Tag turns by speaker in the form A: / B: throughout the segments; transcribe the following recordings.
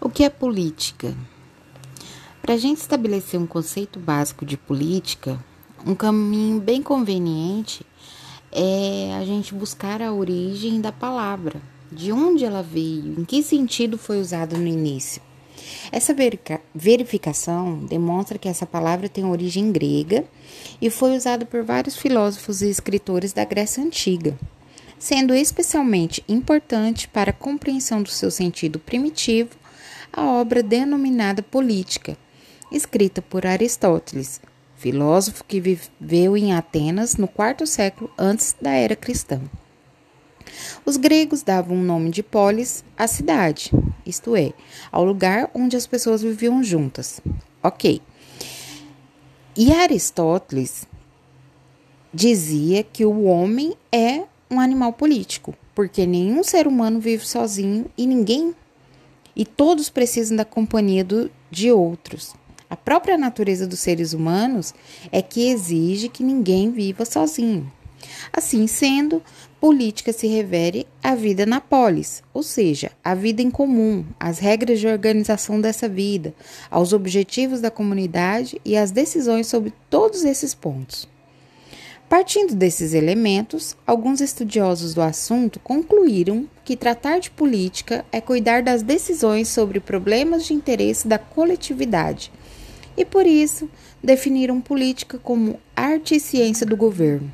A: O que é política? Para a gente estabelecer um conceito básico de política, um caminho bem conveniente é a gente buscar a origem da palavra, de onde ela veio, em que sentido foi usada no início. Essa verificação demonstra que essa palavra tem origem grega e foi usada por vários filósofos e escritores da Grécia Antiga, sendo especialmente importante para a compreensão do seu sentido primitivo a obra denominada Política, escrita por Aristóteles, filósofo que viveu em Atenas no quarto século antes da era cristã. Os gregos davam o nome de polis à cidade, isto é, ao lugar onde as pessoas viviam juntas. Ok. E Aristóteles dizia que o homem é um animal político, porque nenhum ser humano vive sozinho e ninguém e todos precisam da companhia do, de outros. A própria natureza dos seres humanos é que exige que ninguém viva sozinho. Assim sendo, política se refere à vida na polis, ou seja, à vida em comum, às regras de organização dessa vida, aos objetivos da comunidade e às decisões sobre todos esses pontos. Partindo desses elementos, alguns estudiosos do assunto concluíram que tratar de política é cuidar das decisões sobre problemas de interesse da coletividade e, por isso, definiram política como arte e ciência do governo.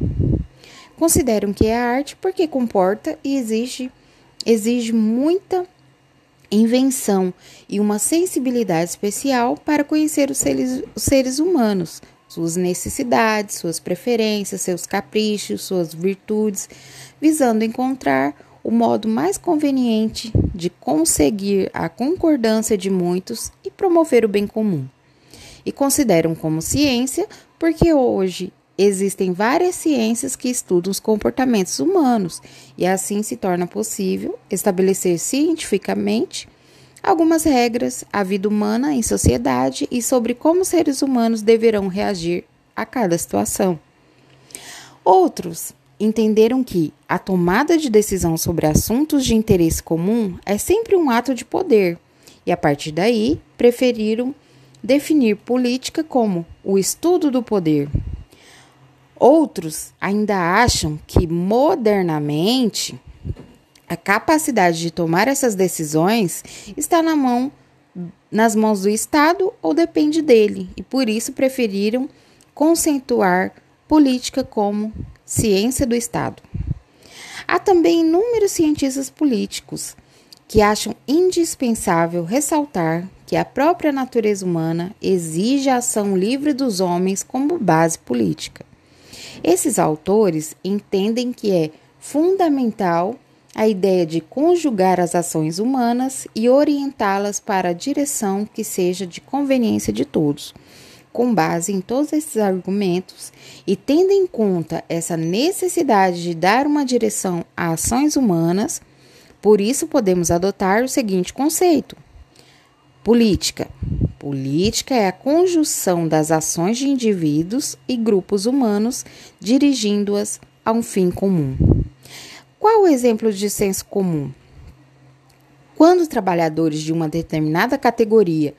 A: Consideram que é arte porque comporta e exige, exige muita invenção e uma sensibilidade especial para conhecer os seres, os seres humanos, suas necessidades, suas preferências, seus caprichos, suas virtudes, visando encontrar o modo mais conveniente de conseguir a concordância de muitos e promover o bem comum. E consideram como ciência porque hoje existem várias ciências que estudam os comportamentos humanos e assim se torna possível estabelecer cientificamente algumas regras à vida humana em sociedade e sobre como seres humanos deverão reagir a cada situação. Outros entenderam que a tomada de decisão sobre assuntos de interesse comum é sempre um ato de poder, e a partir daí preferiram definir política como o estudo do poder. Outros ainda acham que modernamente a capacidade de tomar essas decisões está na mão nas mãos do Estado ou depende dele, e por isso preferiram conceituar política como ciência do Estado. Há também inúmeros cientistas políticos que acham indispensável ressaltar que a própria natureza humana exige a ação livre dos homens como base política. Esses autores entendem que é fundamental a ideia de conjugar as ações humanas e orientá-las para a direção que seja de conveniência de todos. Com base em todos esses argumentos e tendo em conta essa necessidade de dar uma direção a ações humanas, por isso podemos adotar o seguinte conceito: política. Política é a conjunção das ações de indivíduos e grupos humanos dirigindo-as a um fim comum. Qual o exemplo de senso comum? Quando trabalhadores de uma determinada categoria,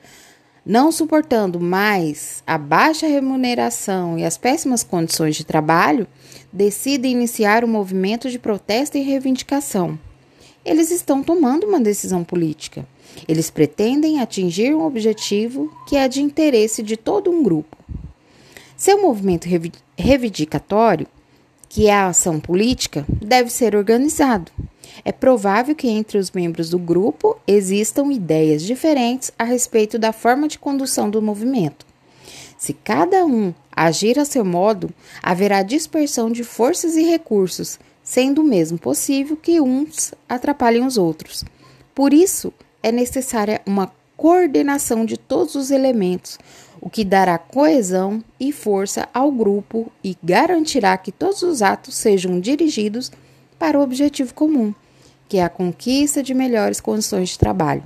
A: não suportando mais a baixa remuneração e as péssimas condições de trabalho, decidem iniciar um movimento de protesto e reivindicação, eles estão tomando uma decisão política. Eles pretendem atingir um objetivo que é de interesse de todo um grupo. Seu movimento reivindicatório que a ação política, deve ser organizado. É provável que entre os membros do grupo existam ideias diferentes a respeito da forma de condução do movimento. Se cada um agir a seu modo, haverá dispersão de forças e recursos, sendo mesmo possível que uns atrapalhem os outros. Por isso, é necessária uma coordenação de todos os elementos, o que dará coesão e força ao grupo e garantirá que todos os atos sejam dirigidos para o objetivo comum, que é a conquista de melhores condições de trabalho.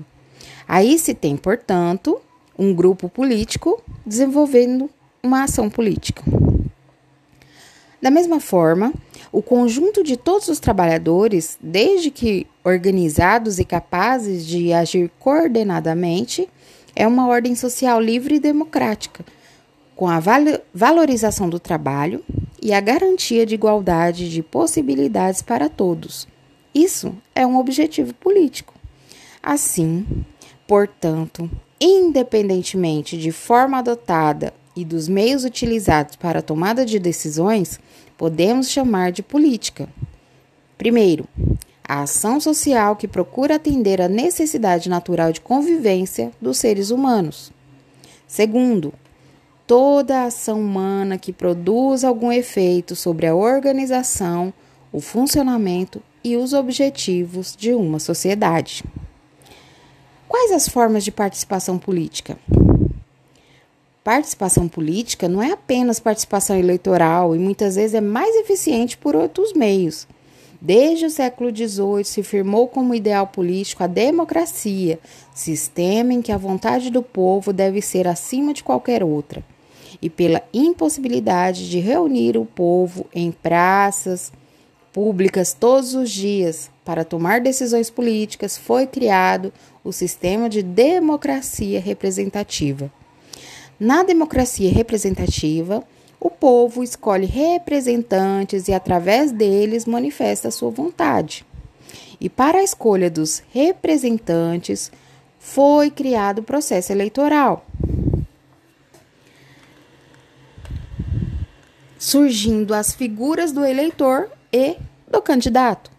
A: Aí se tem, portanto, um grupo político desenvolvendo uma ação política. Da mesma forma, o conjunto de todos os trabalhadores, desde que organizados e capazes de agir coordenadamente, é uma ordem social livre e democrática, com a valorização do trabalho e a garantia de igualdade de possibilidades para todos. Isso é um objetivo político. Assim, portanto, independentemente de forma adotada e dos meios utilizados para a tomada de decisões, podemos chamar de política. Primeiro, a ação social que procura atender à necessidade natural de convivência dos seres humanos. Segundo, toda ação humana que produz algum efeito sobre a organização, o funcionamento e os objetivos de uma sociedade. Quais as formas de participação política? Participação política não é apenas participação eleitoral e muitas vezes é mais eficiente por outros meios. Desde o século XVIII se firmou como ideal político a democracia, sistema em que a vontade do povo deve ser acima de qualquer outra, e pela impossibilidade de reunir o povo em praças públicas todos os dias para tomar decisões políticas, foi criado o sistema de democracia representativa. Na democracia representativa, o povo escolhe representantes e, através deles, manifesta sua vontade. E para a escolha dos representantes, foi criado o processo eleitoral, surgindo as figuras do eleitor e do candidato.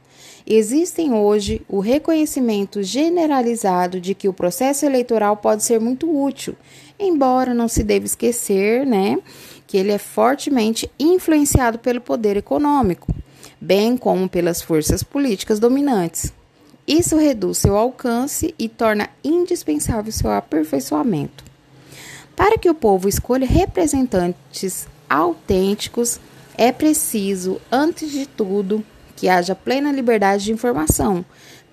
A: Existem hoje o reconhecimento generalizado de que o processo eleitoral pode ser muito útil, embora não se deva esquecer, né, que ele é fortemente influenciado pelo poder econômico, bem como pelas forças políticas dominantes. Isso reduz seu alcance e torna indispensável seu aperfeiçoamento. Para que o povo escolha representantes autênticos, é preciso, antes de tudo, que haja plena liberdade de informação,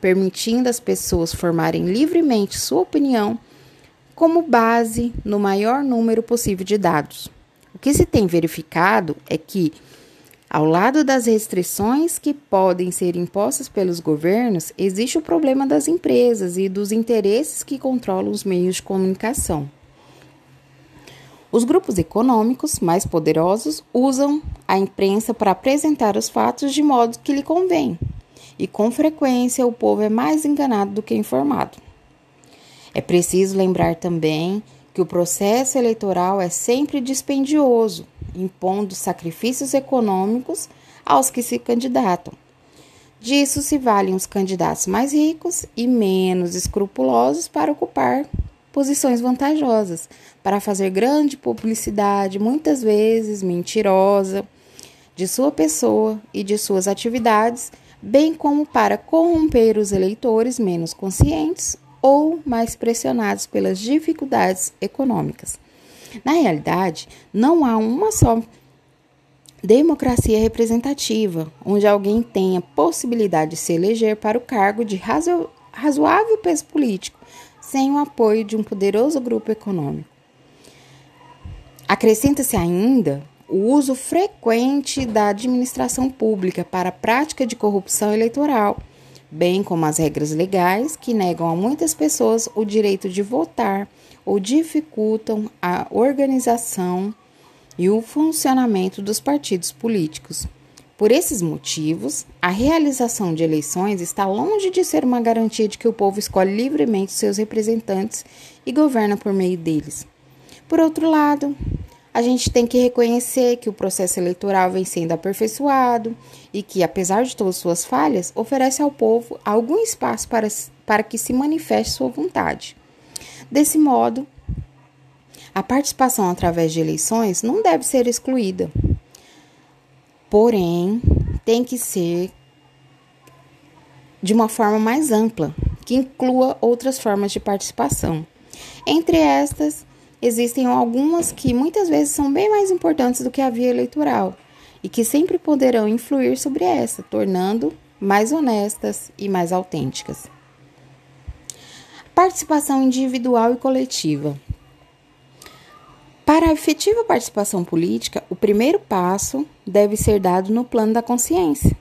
A: permitindo as pessoas formarem livremente sua opinião como base no maior número possível de dados. O que se tem verificado é que, ao lado das restrições que podem ser impostas pelos governos, existe o problema das empresas e dos interesses que controlam os meios de comunicação. Os grupos econômicos mais poderosos usam a imprensa para apresentar os fatos de modo que lhe convém, e com frequência o povo é mais enganado do que informado. É preciso lembrar também que o processo eleitoral é sempre dispendioso, impondo sacrifícios econômicos aos que se candidatam. Disso se valem os candidatos mais ricos e menos escrupulosos para ocupar posições vantajosas, para fazer grande publicidade, muitas vezes mentirosa, de sua pessoa e de suas atividades, bem como para corromper os eleitores menos conscientes ou mais pressionados pelas dificuldades econômicas. Na realidade, não há uma só democracia representativa, onde alguém tenha possibilidade de se eleger para o cargo de razo razoável peso político, sem o apoio de um poderoso grupo econômico. Acrescenta-se ainda o uso frequente da administração pública para a prática de corrupção eleitoral, bem como as regras legais que negam a muitas pessoas o direito de votar ou dificultam a organização e o funcionamento dos partidos políticos. Por esses motivos, a realização de eleições está longe de ser uma garantia de que o povo escolhe livremente seus representantes e governa por meio deles. Por outro lado, a gente tem que reconhecer que o processo eleitoral vem sendo aperfeiçoado e que, apesar de todas suas falhas, oferece ao povo algum espaço para, para que se manifeste sua vontade. Desse modo, a participação através de eleições não deve ser excluída. Porém, tem que ser de uma forma mais ampla, que inclua outras formas de participação. Entre estas, existem algumas que muitas vezes são bem mais importantes do que a via eleitoral e que sempre poderão influir sobre essa, tornando mais honestas e mais autênticas. Participação individual e coletiva. Para a efetiva participação política, o primeiro passo deve ser dado no plano da consciência.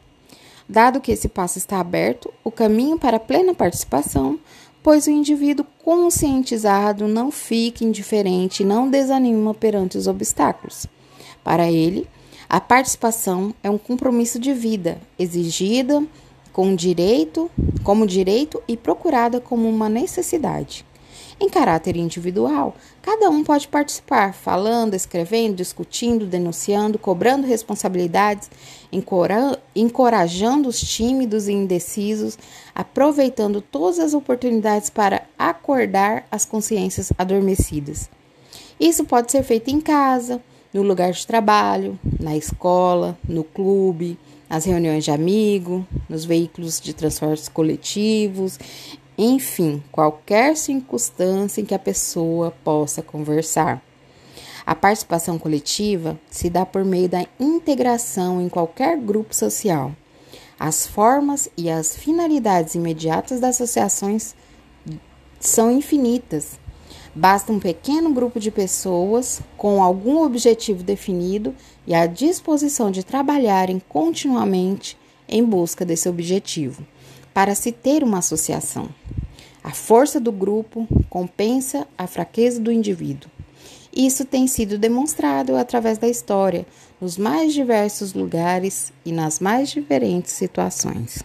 A: Dado que esse passo está aberto, o caminho para a plena participação, pois o indivíduo conscientizado não fica indiferente e não desanima perante os obstáculos. Para ele, a participação é um compromisso de vida, exigida com direito, como direito e procurada como uma necessidade. Em caráter individual, cada um pode participar, falando, escrevendo, discutindo, denunciando, cobrando responsabilidades, encorajando os tímidos e indecisos, aproveitando todas as oportunidades para acordar as consciências adormecidas. Isso pode ser feito em casa, no lugar de trabalho, na escola, no clube, nas reuniões de amigo, nos veículos de transportes coletivos, enfim, qualquer circunstância em que a pessoa possa conversar. A participação coletiva se dá por meio da integração em qualquer grupo social. As formas e as finalidades imediatas das associações são infinitas. Basta um pequeno grupo de pessoas com algum objetivo definido e a disposição de trabalharem continuamente em busca desse objetivo para se ter uma associação. A força do grupo compensa a fraqueza do indivíduo. Isso tem sido demonstrado através da história, nos mais diversos lugares e nas mais diferentes situações.